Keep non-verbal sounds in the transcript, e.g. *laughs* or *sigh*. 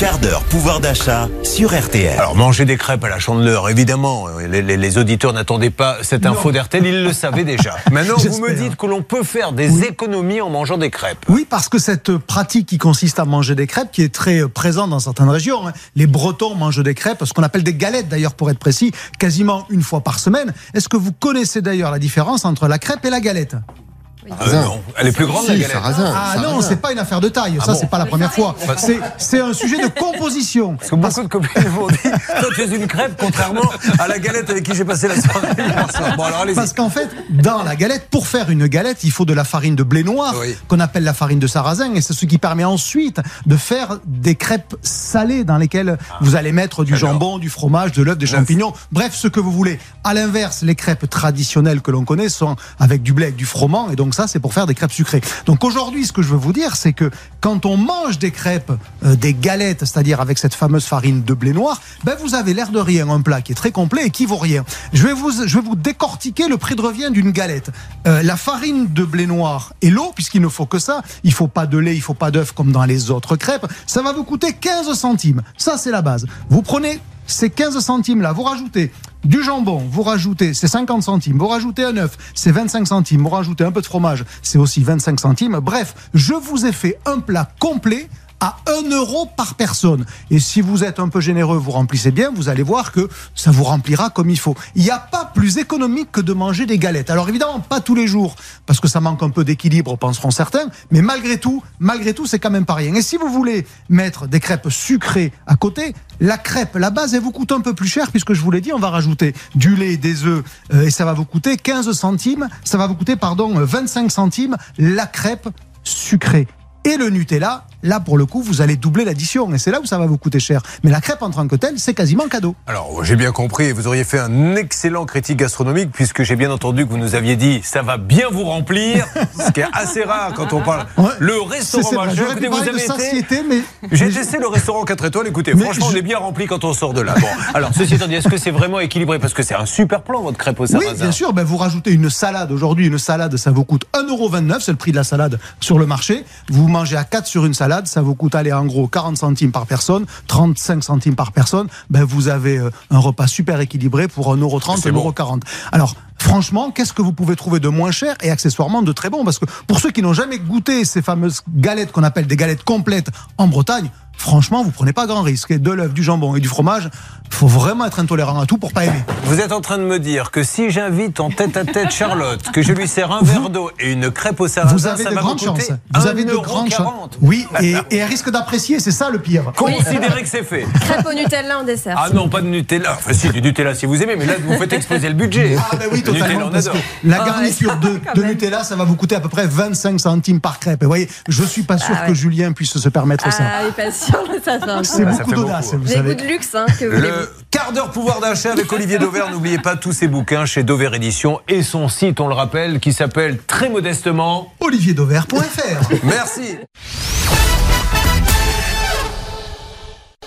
quart d'heure pouvoir d'achat sur RTL. Alors, manger des crêpes à la chandeleur, évidemment, les, les- les auditeurs n'attendaient pas cette info d'RTL, ils le savaient déjà. *laughs* Maintenant, vous me dites que l'on peut faire des économies en mangeant des crêpes. Oui, parce que cette pratique qui consiste à manger des crêpes, qui est très euh, présente dans certaines régions, hein. les Bretons mangent des crêpes, ce qu'on appelle des galettes d'ailleurs pour être précis, quasiment une fois par semaine. Est-ce que vous connaissez d'ailleurs la différence entre la crêpe et la galette? Euh, non, elle est plus grande la Si, galette. sarrasin. Ah sarrasin. non, c'est pas une affaire de taille, ça bon c'est pas la première fois. C'est un sujet de composition. Parce que beaucoup de copines m'ont dit Toi, tu es une crêpe, contrairement à la galette avec qui j'ai passé la soirée. Bon, alors. Parce qu'en fait, dans la galette, pour faire une galette, il faut de la farine de blé noir, Oui. qu'on appelle la farine de sarrasin, et c'est ce qui permet ensuite de faire des crêpes salées dans lesquelles vous allez mettre du jambon, du fromage, de l'œuf, des champignons, bref, ce que vous voulez. À l'inverse, les crêpes traditionnelles que l'on connaît sont avec du blé, avec du froment, et donc ça, c'est pour faire des crêpes sucrées. Donc aujourd'hui, ce que je veux vous dire, c'est que quand on mange des crêpes, euh, des galettes, c'est-à-dire avec cette fameuse farine de blé noir, ben vous avez l'air de rien un plat qui est très complet et qui vaut rien. Je vais vous, je vais vous décortiquer le prix de revient d'une galette. Euh, la farine de blé noir et l'eau, puisqu'il ne faut que ça, il faut pas de lait, il faut pas d'œuf comme dans les autres crêpes, ça va vous coûter 15 centimes. Ça, c'est la base. Vous prenez ces 15 centimes là, vous rajoutez du jambon, vous rajoutez c'est 50 centimes, vous rajoutez un œuf, c'est 25 centimes, vous rajoutez un peu de fromage, c'est aussi 25 centimes. Bref, je vous ai fait un plat complet à 1 euro par personne. Et si vous êtes un peu généreux, vous remplissez bien, vous allez voir que ça vous remplira comme il faut. Il n'y a pas plus économique que de manger des galettes. Alors évidemment, pas tous les jours, parce que ça manque un peu d'équilibre, penseront certains, mais malgré tout, malgré tout, c'est quand même pas rien. Et si vous voulez mettre des crêpes sucrées à côté, la crêpe, la base, elle vous coûte un peu plus cher, puisque je vous l'ai dit, on va rajouter du lait, des œufs, euh, et ça va vous coûter 15 centimes, ça va vous coûter, pardon, euh, 25 centimes, la crêpe sucrée. Et le Nutella, là pour le coup, vous allez doubler l'addition et c'est là où ça va vous coûter cher. Mais la crêpe en tant que telle, c'est quasiment cadeau. Alors, j'ai bien compris, vous auriez fait un excellent critique gastronomique, puisque j'ai bien entendu que vous nous aviez dit ça va bien vous remplir, ce qui est assez rare quand on parle. Ouais. Le restaurant écoutez, pu vous parler de avez été. satiété, mais J'ai testé le restaurant 4 étoiles, écoutez, Mais franchement, je- on est bien rempli quand on sort de là. Bon, alors, ceci étant dit, est-ce que c'est vraiment équilibré? Parce que c'est un super plan, votre crêpe au Oui, sarrasin. bien sûr. Ben, vous rajoutez une salade. Aujourd'hui, une salade, ça vous coûte 1,29€. C'est le prix de la salade sur le marché. Vous mangez à 4 sur une salade. Ça vous coûte, aller en gros, 40 centimes par personne, 35 centimes par personne. Ben, vous avez euh, un repas super équilibré pour 1,30€, C'est bon. 1,40€. Alors, franchement, qu'est-ce que vous pouvez trouver de moins cher et accessoirement de très bon? Parce que pour ceux qui n'ont jamais goûté ces fameuses galettes qu'on appelle des galettes complètes en Bretagne, franchement, vous prenez pas grand risque. Et de l'œuf, du jambon et du fromage, faut vraiment être intolérant à tout pour pas aimer. Vous êtes en train de me dire que si j'invite en tête à tête Charlotte, que je lui sers un verre d'eau et une crêpe au sarrasin, Vous avez ça de grandes chances. Vous avez de 1,40 grandes chances. Oui, et, et elle risque d'apprécier, c'est ça le pire. Considérez que c'est fait. Crêpe au Nutella en dessert. Ah non, pas de Nutella. Enfin, si, du Nutella si vous aimez, mais là, vous faites exploser le budget. Ah ben oui, Le Nutella, totalement. on Parce que la garniture de. *laughs* Nutella, ça va vous coûter à peu près 25 centimes par crêpe. Et vous voyez, je suis pas sûr Ah ouais. que Julien puisse se permettre ça. Ah, il est pas sûr, ça C'est beaucoup d'audace, vous savez. de luxe, hein, que Le quart d'heure pouvoir d'achat avec Olivier Dauvert. *laughs* N'oubliez pas tous ses bouquins chez Dover Édition et son site, on le rappelle, qui s'appelle très modestement. olivierdauvert.fr Merci.